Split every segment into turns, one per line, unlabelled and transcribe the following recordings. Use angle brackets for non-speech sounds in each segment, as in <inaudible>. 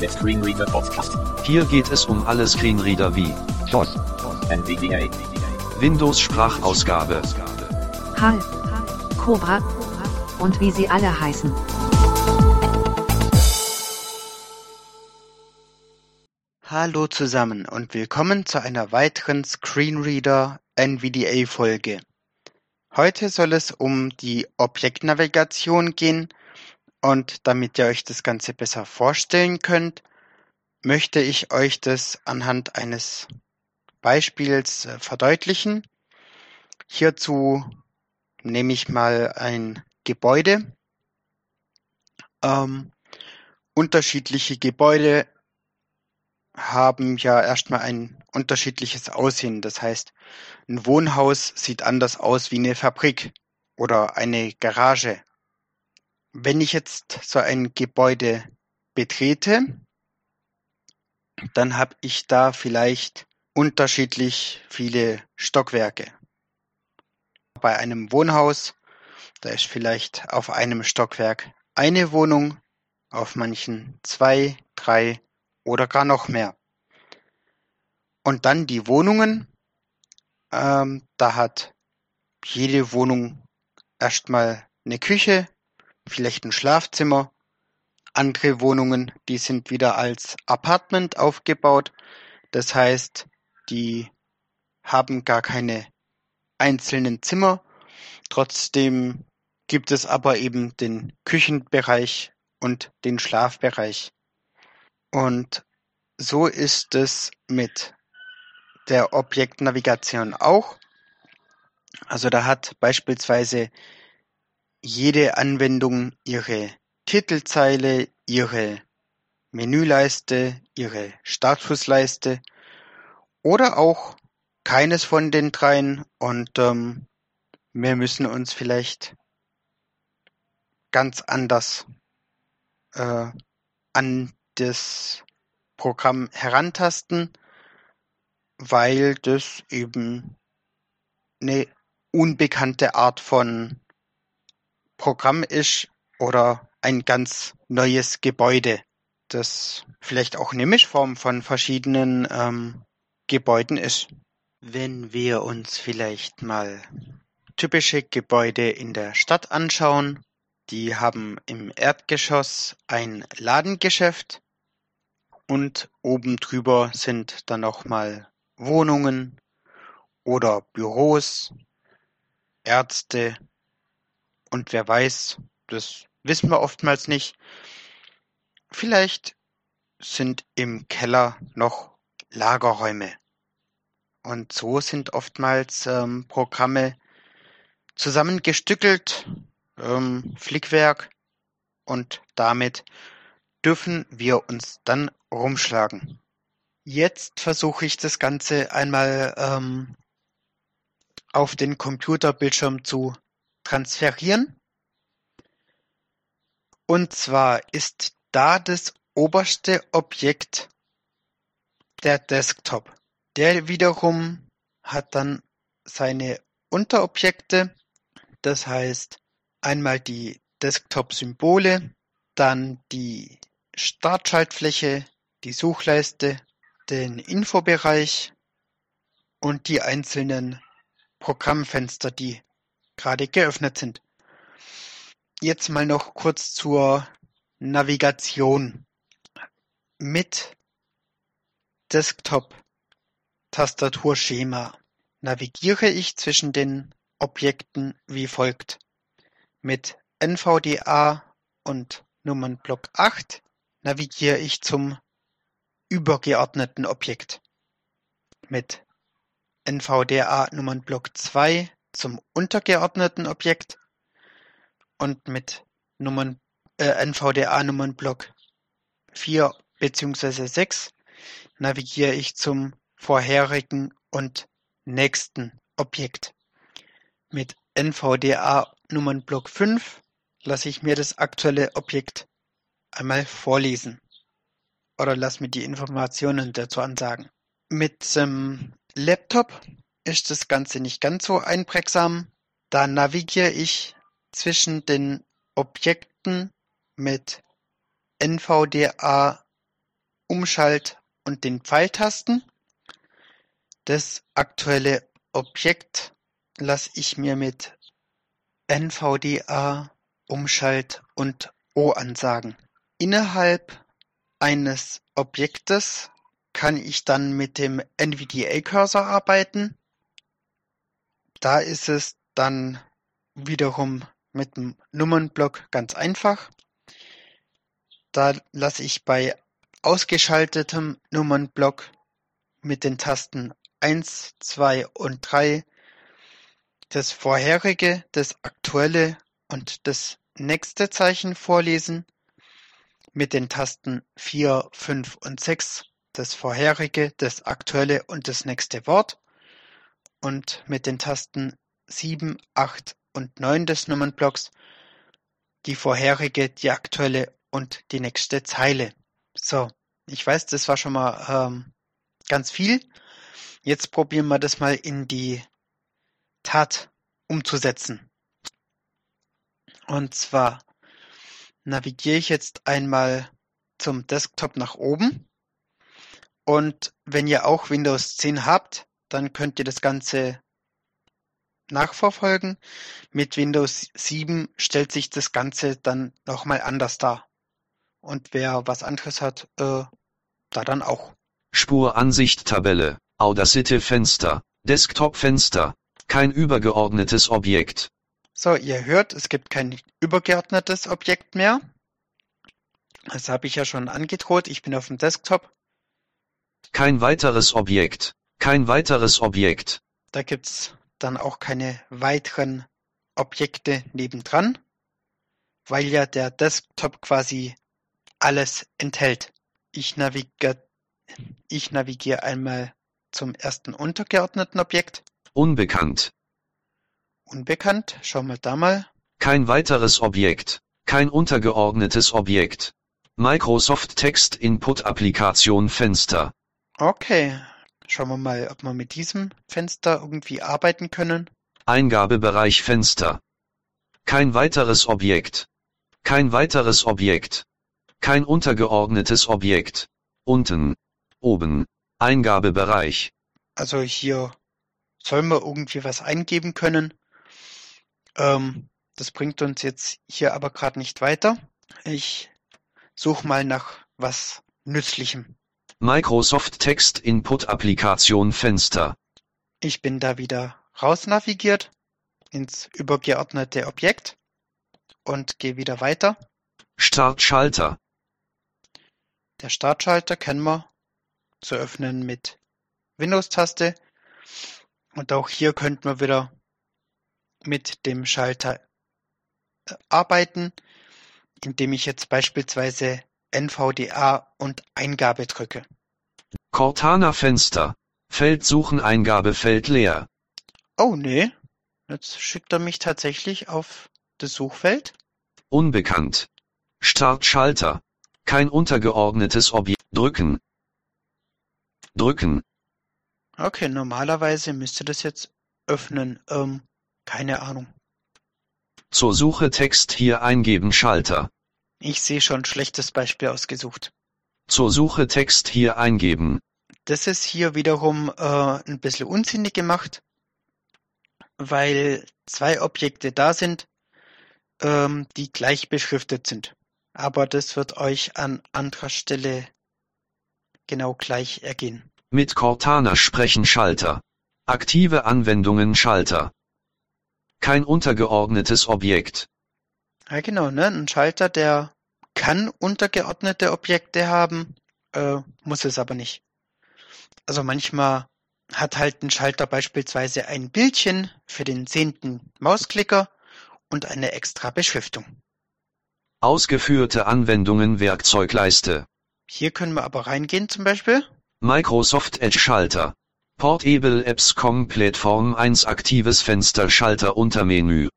Der Screenreader Podcast.
Hier geht es um alle Screenreader wie
DOS. NVDA.
Windows Sprachausgabe,
HAL, Cobra und wie sie alle heißen.
Hallo zusammen und willkommen zu einer weiteren Screenreader NVDA Folge. Heute soll es um die Objektnavigation gehen und damit ihr euch das Ganze besser vorstellen könnt, möchte ich euch das anhand eines Beispiels äh, verdeutlichen. Hierzu nehme ich mal ein Gebäude. Ähm, unterschiedliche Gebäude haben ja erstmal ein unterschiedliches Aussehen. Das heißt, ein Wohnhaus sieht anders aus wie eine Fabrik oder eine Garage. Wenn ich jetzt so ein Gebäude betrete, dann habe ich da vielleicht unterschiedlich viele Stockwerke. Bei einem Wohnhaus, da ist vielleicht auf einem Stockwerk eine Wohnung, auf manchen zwei, drei oder gar noch mehr. Und dann die Wohnungen. Ähm, da hat jede Wohnung erstmal eine Küche, vielleicht ein Schlafzimmer. Andere Wohnungen, die sind wieder als Apartment aufgebaut. Das heißt, die haben gar keine einzelnen Zimmer. Trotzdem gibt es aber eben den Küchenbereich und den Schlafbereich. Und so ist es mit der Objektnavigation auch. Also da hat beispielsweise jede Anwendung ihre Titelzeile, ihre Menüleiste, ihre Statusleiste oder auch keines von den dreien und ähm, wir müssen uns vielleicht ganz anders äh, an das Programm herantasten, weil das eben eine unbekannte Art von Programm ist oder ein ganz neues Gebäude, das vielleicht auch eine Mischform von verschiedenen ähm, Gebäuden ist. Wenn wir uns vielleicht mal typische Gebäude in der Stadt anschauen, die haben im Erdgeschoss ein Ladengeschäft und oben drüber sind dann noch mal Wohnungen oder Büros, Ärzte und wer weiß, das wissen wir oftmals nicht. Vielleicht sind im Keller noch Lagerräume. Und so sind oftmals ähm, Programme zusammengestückelt, ähm, Flickwerk, und damit dürfen wir uns dann rumschlagen. Jetzt versuche ich das Ganze einmal ähm, auf den Computerbildschirm zu transferieren. Und zwar ist da das oberste Objekt der Desktop. Der wiederum hat dann seine Unterobjekte, das heißt einmal die Desktop-Symbole, dann die Startschaltfläche, die Suchleiste, den Infobereich und die einzelnen Programmfenster, die gerade geöffnet sind. Jetzt mal noch kurz zur Navigation. Mit Desktop-Tastaturschema navigiere ich zwischen den Objekten wie folgt. Mit NVDA und Nummernblock 8 navigiere ich zum übergeordneten Objekt. Mit NVDA Nummernblock 2 zum untergeordneten Objekt und mit Nummern, äh, NVDA-Nummernblock 4 bzw. 6 navigiere ich zum vorherigen und nächsten Objekt. Mit NVDA-Nummernblock 5 lasse ich mir das aktuelle Objekt einmal vorlesen oder lass mir die Informationen dazu ansagen. Mit dem Laptop ist das Ganze nicht ganz so einprägsam. Da navigiere ich zwischen den Objekten mit NVDA Umschalt- und den Pfeiltasten. Das aktuelle Objekt lasse ich mir mit NVDA, Umschalt und O ansagen. Innerhalb eines Objektes kann ich dann mit dem NVDA-Cursor arbeiten. Da ist es dann wiederum mit dem Nummernblock ganz einfach. Da lasse ich bei ausgeschaltetem Nummernblock mit den Tasten 1, 2 und 3 das vorherige, das aktuelle und das nächste Zeichen vorlesen, mit den Tasten 4, 5 und 6 das vorherige, das aktuelle und das nächste Wort und mit den Tasten 7, 8 und 9 des Nummernblocks die vorherige, die aktuelle und die nächste Zeile. So, ich weiß, das war schon mal ähm, ganz viel. Jetzt probieren wir das mal in die Tat umzusetzen. Und zwar navigiere ich jetzt einmal zum Desktop nach oben. Und wenn ihr auch Windows 10 habt, dann könnt ihr das Ganze nachverfolgen. Mit Windows 7 stellt sich das Ganze dann nochmal anders dar. Und wer was anderes hat, äh, da dann auch.
Spuransicht Tabelle, Audacity Fenster, Desktop Fenster, kein übergeordnetes Objekt.
So, ihr hört, es gibt kein übergeordnetes Objekt mehr. Das habe ich ja schon angedroht. Ich bin auf dem Desktop.
Kein weiteres Objekt. Kein weiteres Objekt.
Da gibt's dann auch keine weiteren Objekte nebendran, weil ja der Desktop quasi alles enthält. Ich navigiere ich navigiere einmal zum ersten untergeordneten Objekt.
Unbekannt.
Unbekannt. Schauen wir da mal.
Kein weiteres Objekt. Kein untergeordnetes Objekt. Microsoft Text Input Applikation Fenster.
Okay. Schauen wir mal, ob wir mit diesem Fenster irgendwie arbeiten können.
Eingabebereich Fenster. Kein weiteres Objekt. Kein weiteres Objekt. Kein untergeordnetes Objekt. Unten. Oben. Eingabebereich.
Also hier sollen wir irgendwie was eingeben können. Ähm, das bringt uns jetzt hier aber gerade nicht weiter. Ich suche mal nach was Nützlichem.
Microsoft Text Input Applikation Fenster.
Ich bin da wieder raus navigiert ins übergeordnete Objekt und gehe wieder weiter.
Startschalter.
Der Startschalter kennen wir zu öffnen mit Windows-Taste. Und auch hier könnten wir wieder mit dem Schalter äh, arbeiten, indem ich jetzt beispielsweise NVDA und Eingabe drücke.
Cortana Fenster. Feld suchen Eingabefeld leer.
Oh nee, jetzt schickt er mich tatsächlich auf das Suchfeld.
Unbekannt. Startschalter. Kein untergeordnetes Objekt. Drücken. Drücken.
Okay, normalerweise müsste das jetzt öffnen. Ähm, keine Ahnung.
Zur Suche Text hier eingeben Schalter.
Ich sehe schon schlechtes Beispiel ausgesucht.
Zur Suche Text hier eingeben.
Das ist hier wiederum äh, ein bisschen unsinnig gemacht, weil zwei Objekte da sind, ähm, die gleich beschriftet sind. Aber das wird euch an anderer Stelle genau gleich ergehen.
Mit Cortana sprechen Schalter. Aktive Anwendungen Schalter. Kein untergeordnetes Objekt.
Ja genau, ne? Ein Schalter, der kann untergeordnete Objekte haben, äh, muss es aber nicht. Also manchmal hat halt ein Schalter beispielsweise ein Bildchen für den zehnten Mausklicker und eine extra Beschriftung.
Ausgeführte Anwendungen Werkzeugleiste.
Hier können wir aber reingehen zum Beispiel.
Microsoft Edge Schalter. Portable Apps Com Plattform 1 aktives Fenster Schalter Untermenü.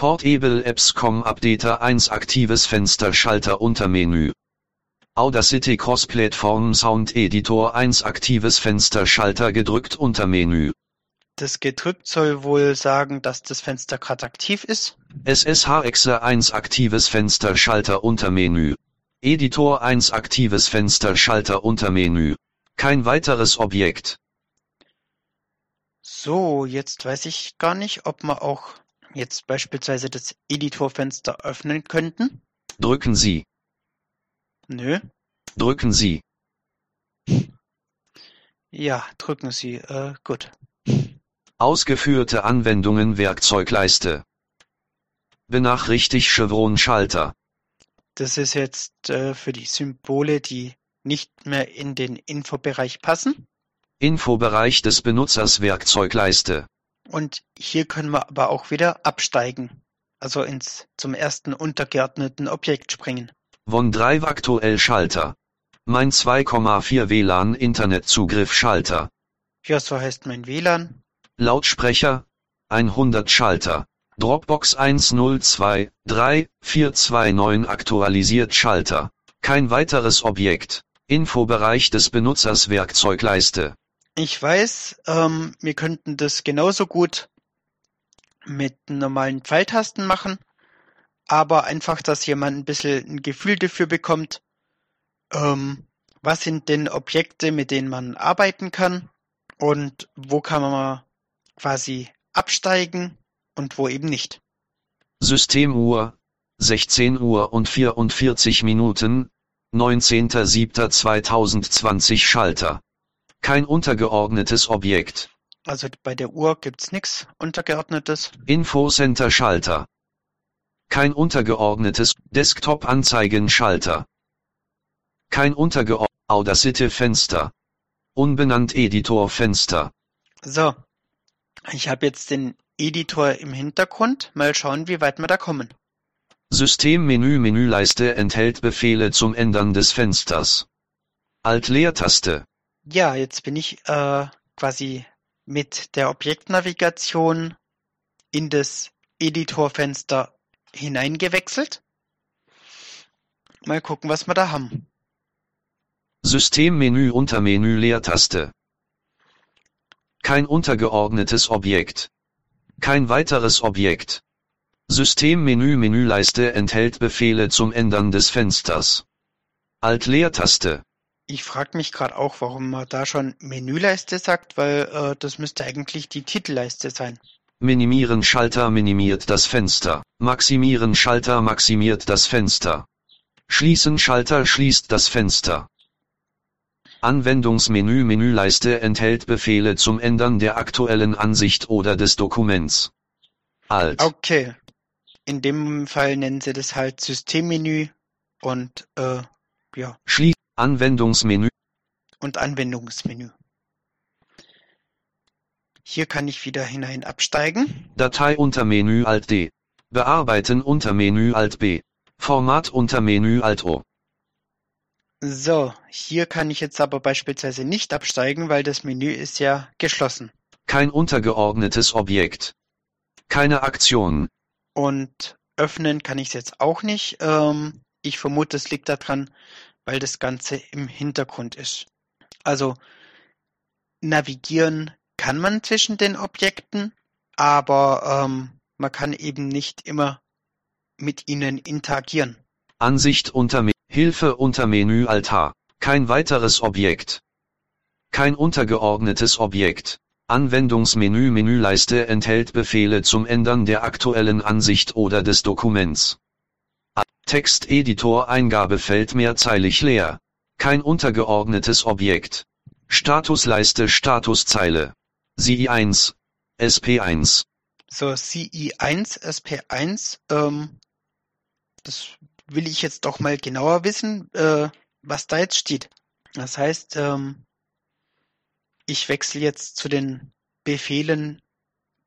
Portable Apps Com Updater 1 aktives Fenster Schalter Untermenü. Audacity Cross Plattform Sound Editor 1 aktives Fenster Schalter gedrückt Untermenü.
Das gedrückt soll wohl sagen, dass das Fenster gerade aktiv ist.
SSH Exe 1 aktives Fenster Schalter Untermenü. Editor 1 aktives Fenster Schalter Untermenü. Kein weiteres Objekt.
So, jetzt weiß ich gar nicht, ob wir auch jetzt beispielsweise das Editorfenster öffnen könnten.
Drücken Sie.
Nö.
Drücken Sie.
Ja, drücken Sie. Äh, gut.
Ausgeführte Anwendungen Werkzeugleiste. Benachrichtigt Chevron Schalter.
Das ist jetzt äh, für die Symbole, die nicht mehr in den Infobereich passen.
Infobereich des Benutzers Werkzeugleiste.
Und hier können wir aber auch wieder absteigen. Also ins zum ersten untergeordneten Objekt springen.
OneDrive aktuell Schalter. Mein 2,4 WLAN Internetzugriff Schalter.
Ja, so heißt mein WLAN.
Lautsprecher 100 Schalter. Dropbox 10234429 aktualisiert Schalter. Kein weiteres Objekt. Infobereich des Benutzers Werkzeugleiste.
Ich weiß, ähm, wir könnten das genauso gut mit normalen Pfeiltasten machen, aber einfach, dass jemand ein bisschen ein Gefühl dafür bekommt, ähm, was sind denn Objekte, mit denen man arbeiten kann und wo kann man quasi absteigen und wo eben nicht.
Systemuhr 16 Uhr und 44 Minuten 19.07.2020 Schalter. Kein untergeordnetes Objekt.
Also bei der Uhr gibt's nichts untergeordnetes.
Infocenter Schalter. Kein untergeordnetes Desktop-Anzeigen Schalter. Kein untergeordnetes Audacity Fenster. Unbenannt Editor Fenster.
So, ich habe jetzt den Editor im Hintergrund. Mal schauen, wie weit wir da kommen.
Systemmenü Menüleiste enthält Befehle zum Ändern des Fensters. Alt-Leertaste.
Ja, jetzt bin ich äh, quasi mit der Objektnavigation in das Editorfenster hineingewechselt. Mal gucken, was wir da haben.
Systemmenü Untermenü Leertaste. Kein untergeordnetes Objekt. Kein weiteres Objekt. Systemmenü Menüleiste enthält Befehle zum Ändern des Fensters. Alt-Leertaste.
Ich frage mich gerade auch, warum man da schon Menüleiste sagt, weil äh, das müsste eigentlich die Titelleiste sein.
Minimieren Schalter minimiert das Fenster. Maximieren Schalter maximiert das Fenster. Schließen Schalter schließt das Fenster. Anwendungsmenü Menüleiste enthält Befehle zum Ändern der aktuellen Ansicht oder des Dokuments. Alt.
Okay. In dem Fall nennen sie das halt Systemmenü und äh, ja,
Schließ Anwendungsmenü
und Anwendungsmenü. Hier kann ich wieder hinein absteigen.
Datei unter Menü Alt D. Bearbeiten unter Menü Alt B. Format unter Menü Alt O.
So, hier kann ich jetzt aber beispielsweise nicht absteigen, weil das Menü ist ja geschlossen.
Kein untergeordnetes Objekt. Keine Aktion.
Und öffnen kann ich es jetzt auch nicht. Ähm, ich vermute, es liegt daran, weil das Ganze im Hintergrund ist. Also navigieren kann man zwischen den Objekten, aber ähm, man kann eben nicht immer mit ihnen interagieren.
Ansicht unter Me Hilfe unter Menü Altar. Kein weiteres Objekt. Kein untergeordnetes Objekt. Anwendungsmenü Menüleiste enthält Befehle zum Ändern der aktuellen Ansicht oder des Dokuments. Texteditor Eingabefeld mehrzeilig leer. Kein untergeordnetes Objekt. Statusleiste Statuszeile. CI1. SP1.
So, CI1, SP1, ähm, das will ich jetzt doch mal genauer wissen, äh, was da jetzt steht. Das heißt, ähm, ich wechsle jetzt zu den Befehlen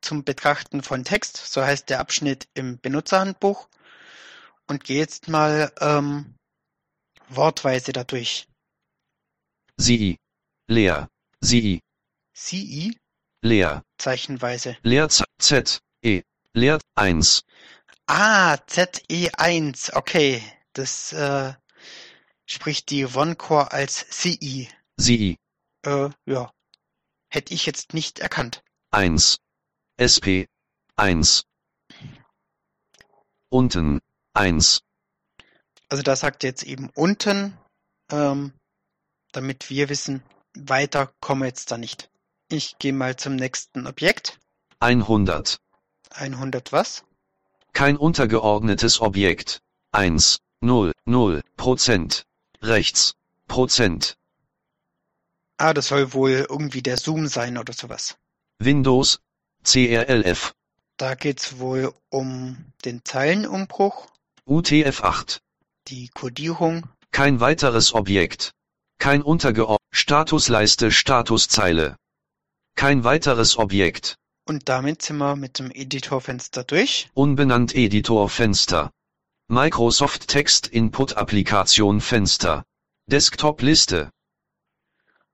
zum Betrachten von Text, so heißt der Abschnitt im Benutzerhandbuch, und gehe jetzt mal ähm, wortweise dadurch.
CI. Leer. CI.
CI,
Leer.
zeichenweise.
Leerzeit Z. E. Leer 1.
Ah, ZE1, okay. Das äh, spricht die OneCore als CI.
CI.
Äh, ja. Hätte ich jetzt nicht erkannt.
1. SP. 1. Unten. 1.
Also da sagt jetzt eben unten, ähm, damit wir wissen, weiter kommen wir jetzt da nicht. Ich gehe mal zum nächsten Objekt.
100.
100 was?
Kein untergeordnetes Objekt. 1, 0, 0, Prozent. Rechts. Prozent.
Ah, das soll wohl irgendwie der Zoom sein oder sowas.
Windows. CRLF.
Da geht's wohl um den Zeilenumbruch,
UTF-8.
die Codierung.
Kein weiteres Objekt. Kein untergeordnetes. Statusleiste Statuszeile. Kein weiteres Objekt.
Und damit sind wir mit dem Editorfenster durch.
Unbenannt Editor Fenster. Microsoft Text Input Applikation Fenster. Desktop Liste.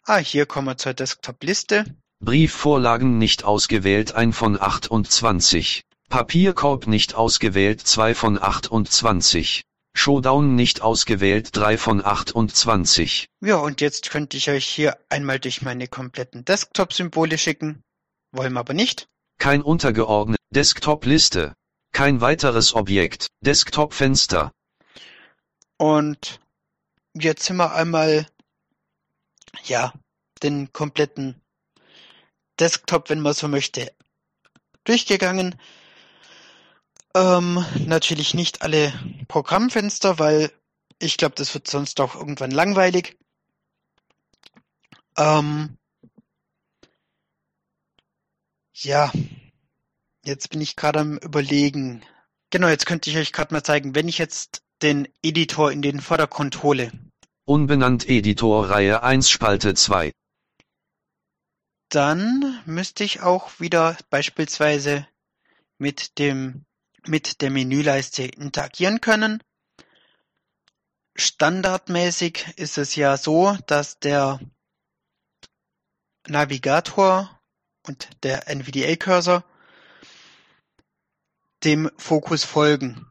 Ah, hier kommen wir zur Desktop-Liste.
Briefvorlagen nicht ausgewählt 1 von 28. Papierkorb nicht ausgewählt 2 von 28. Showdown nicht ausgewählt 3 von 28.
Ja, und jetzt könnte ich euch hier einmal durch meine kompletten Desktop-Symbole schicken. Wollen wir aber nicht.
Kein untergeordnet. Desktop Liste. Kein weiteres Objekt. Desktop Fenster.
Und jetzt sind wir einmal, ja, den kompletten Desktop, wenn man so möchte, durchgegangen. Ähm, natürlich nicht alle Programmfenster, weil ich glaube, das wird sonst auch irgendwann langweilig. Ähm, ja, jetzt bin ich gerade am Überlegen. Genau, jetzt könnte ich euch gerade mal zeigen, wenn ich jetzt den Editor in den Vordergrund hole,
Unbenannt Editor Reihe 1 Spalte 2.
dann müsste ich auch wieder beispielsweise mit dem mit der Menüleiste interagieren können. Standardmäßig ist es ja so, dass der Navigator und der NVDA-Cursor dem Fokus folgen.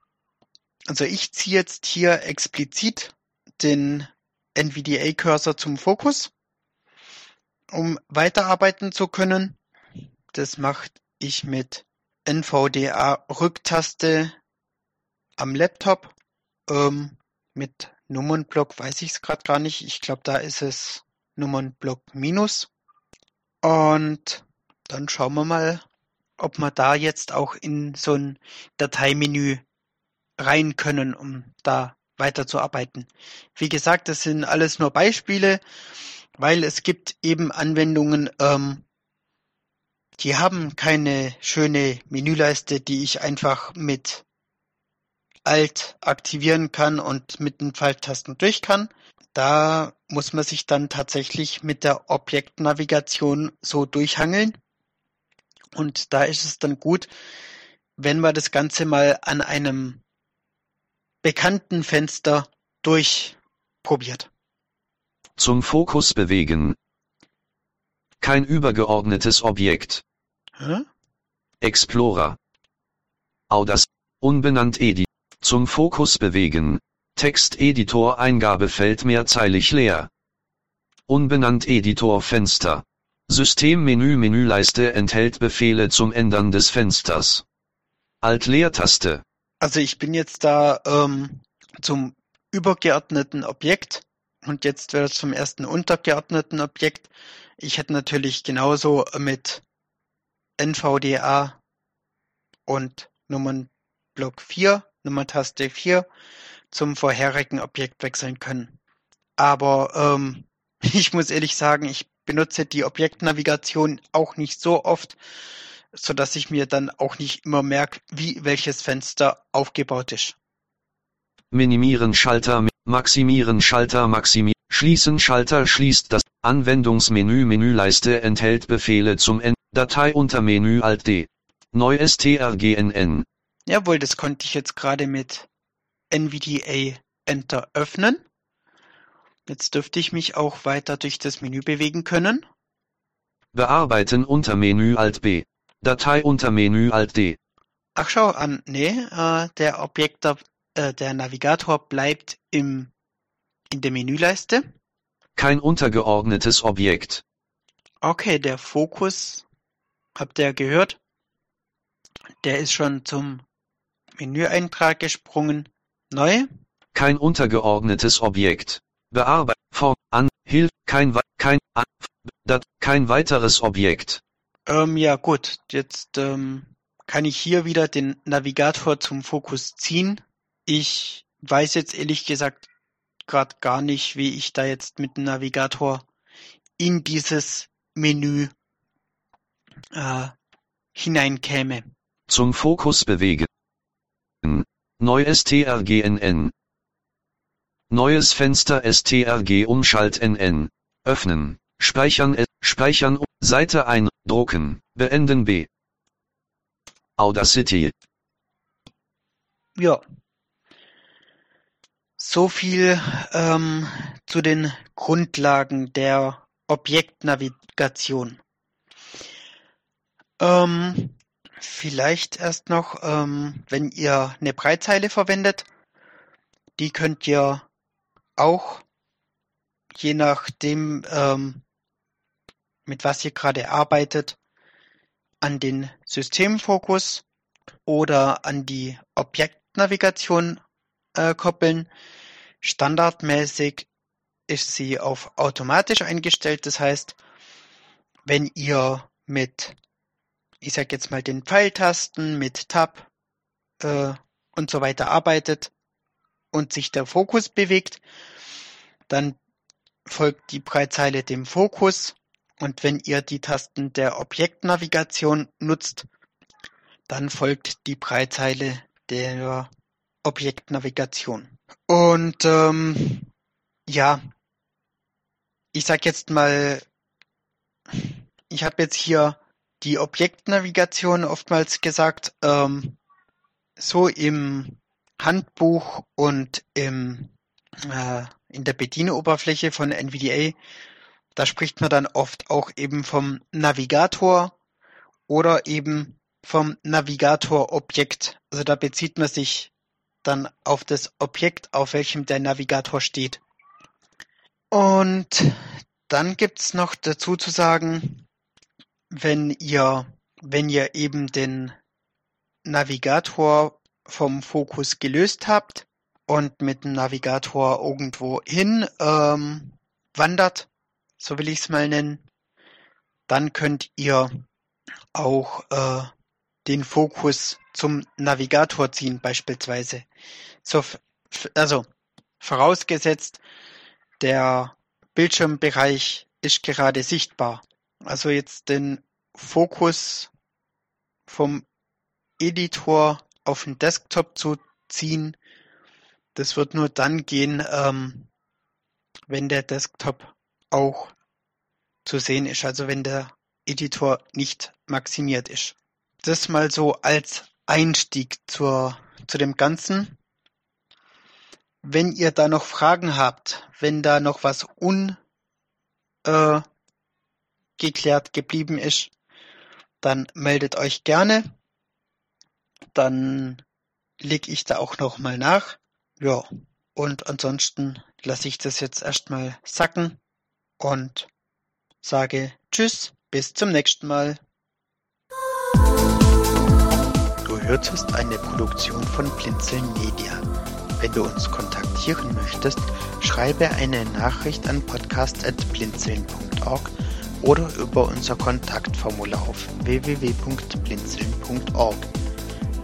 Also ich ziehe jetzt hier explizit den NVDA-Cursor zum Fokus, um weiterarbeiten zu können. Das mache ich mit NVDA-Rücktaste am Laptop. Ähm, mit Nummernblock weiß ich es gerade gar nicht. Ich glaube, da ist es Nummernblock minus. Und dann schauen wir mal, ob wir da jetzt auch in so ein Dateimenü rein können, um da weiterzuarbeiten. Wie gesagt, das sind alles nur Beispiele, weil es gibt eben Anwendungen, ähm, die haben keine schöne Menüleiste, die ich einfach mit Alt aktivieren kann und mit den Pfeiltasten durch kann. Da muss man sich dann tatsächlich mit der Objektnavigation so durchhangeln. Und da ist es dann gut, wenn man das Ganze mal an einem bekannten Fenster durchprobiert.
Zum Fokus bewegen. Kein übergeordnetes Objekt.
Hä?
Explorer. Audas. Unbenannt Edi. Zum Fokus bewegen. Texteditor Eingabefeld mehrzeilig leer. Unbenannt Editor Fenster. Systemmenü Menüleiste enthält Befehle zum Ändern des Fensters. Alt-Leertaste.
Also ich bin jetzt da ähm, zum übergeordneten Objekt und jetzt wird es zum ersten untergeordneten Objekt. Ich hätte natürlich genauso mit NVDA und Nummernblock 4, Nummerntaste 4 zum vorherigen Objekt wechseln können. Aber ähm, <laughs> ich muss ehrlich sagen, ich benutze die Objektnavigation auch nicht so oft, so dass ich mir dann auch nicht immer merke, wie welches Fenster aufgebaut ist.
Minimieren Schalter, mi- maximieren Schalter, maximieren, schließen Schalter, schließt das Anwendungsmenü, Menüleiste enthält Befehle zum N, Datei unter Menü Alt D. Neu strgnn.
Jawohl, das konnte ich jetzt gerade mit NVDA Enter öffnen. Jetzt dürfte ich mich auch weiter durch das Menü bewegen können.
Bearbeiten unter Menü Alt B. Datei unter Menü Alt D.
Ach schau an, nee, äh, der Objekt, äh, der Navigator bleibt im in der Menüleiste.
Kein untergeordnetes Objekt.
Okay, der Fokus, habt ihr gehört? Der ist schon zum Menüeintrag gesprungen. Neu.
kein untergeordnetes Objekt. Bearbeit, Form, an, Hilf, kein, kein, an, dat, kein weiteres Objekt.
Ähm, ja gut, jetzt ähm, kann ich hier wieder den Navigator zum Fokus ziehen. Ich weiß jetzt ehrlich gesagt gerade gar nicht, wie ich da jetzt mit dem Navigator in dieses Menü äh, hineinkäme.
Zum Fokus bewegen. Neu strgnn. Neues Fenster strg Umschalt nn. Öffnen. Speichern Speichern Seite ein drucken beenden B. Audacity.
Ja. So viel ähm, zu den Grundlagen der Objektnavigation. Ähm, vielleicht erst noch, ähm, wenn ihr eine Breitzeile verwendet, die könnt ihr auch, je nachdem, ähm, mit was ihr gerade arbeitet, an den Systemfokus oder an die Objektnavigation äh, koppeln. Standardmäßig ist sie auf automatisch eingestellt. Das heißt, wenn ihr mit, ich sag jetzt mal den Pfeiltasten, mit Tab äh, und so weiter arbeitet und sich der Fokus bewegt, dann folgt die Breitzeile dem Fokus und wenn ihr die Tasten der Objektnavigation nutzt, dann folgt die Breitzeile der Objektnavigation. Und ähm, ja, ich sag jetzt mal, ich habe jetzt hier die Objektnavigation oftmals gesagt, ähm, so im Handbuch und im, äh, in der Bedienoberfläche von NVDA da spricht man dann oft auch eben vom Navigator oder eben vom Navigator-Objekt. Also da bezieht man sich dann auf das Objekt, auf welchem der Navigator steht. Und dann gibt's noch dazu zu sagen, wenn ihr, wenn ihr eben den Navigator vom Fokus gelöst habt und mit dem Navigator irgendwo hin ähm, wandert, so will ich es mal nennen, dann könnt ihr auch äh, den Fokus zum Navigator ziehen beispielsweise. So, also vorausgesetzt, der Bildschirmbereich ist gerade sichtbar. Also jetzt den Fokus vom Editor auf den Desktop zu ziehen, das wird nur dann gehen, ähm, wenn der Desktop auch zu sehen ist, also wenn der Editor nicht maximiert ist. Das mal so als Einstieg zur, zu dem Ganzen. Wenn ihr da noch Fragen habt, wenn da noch was ungeklärt äh, geblieben ist, dann meldet euch gerne. Dann lege ich da auch noch mal nach. Ja, und ansonsten lasse ich das jetzt erstmal sacken und sage Tschüss, bis zum nächsten Mal.
Du hörtest eine Produktion von Blinzeln Media. Wenn du uns kontaktieren möchtest, schreibe eine Nachricht an podcast.blinzeln.org oder über unser Kontaktformular auf www.blinzeln.org.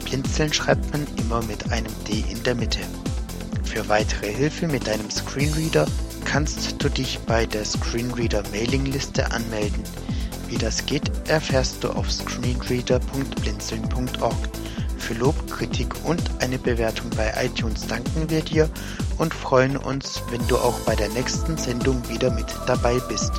Blinzeln schreibt man immer mit einem D in der Mitte. Für weitere Hilfe mit deinem Screenreader kannst du dich bei der Screenreader-Mailingliste anmelden. Wie das geht, erfährst du auf screenreader.blinzeln.org. Für Lob, Kritik und eine Bewertung bei iTunes danken wir dir und freuen uns, wenn du auch bei der nächsten Sendung wieder mit dabei bist.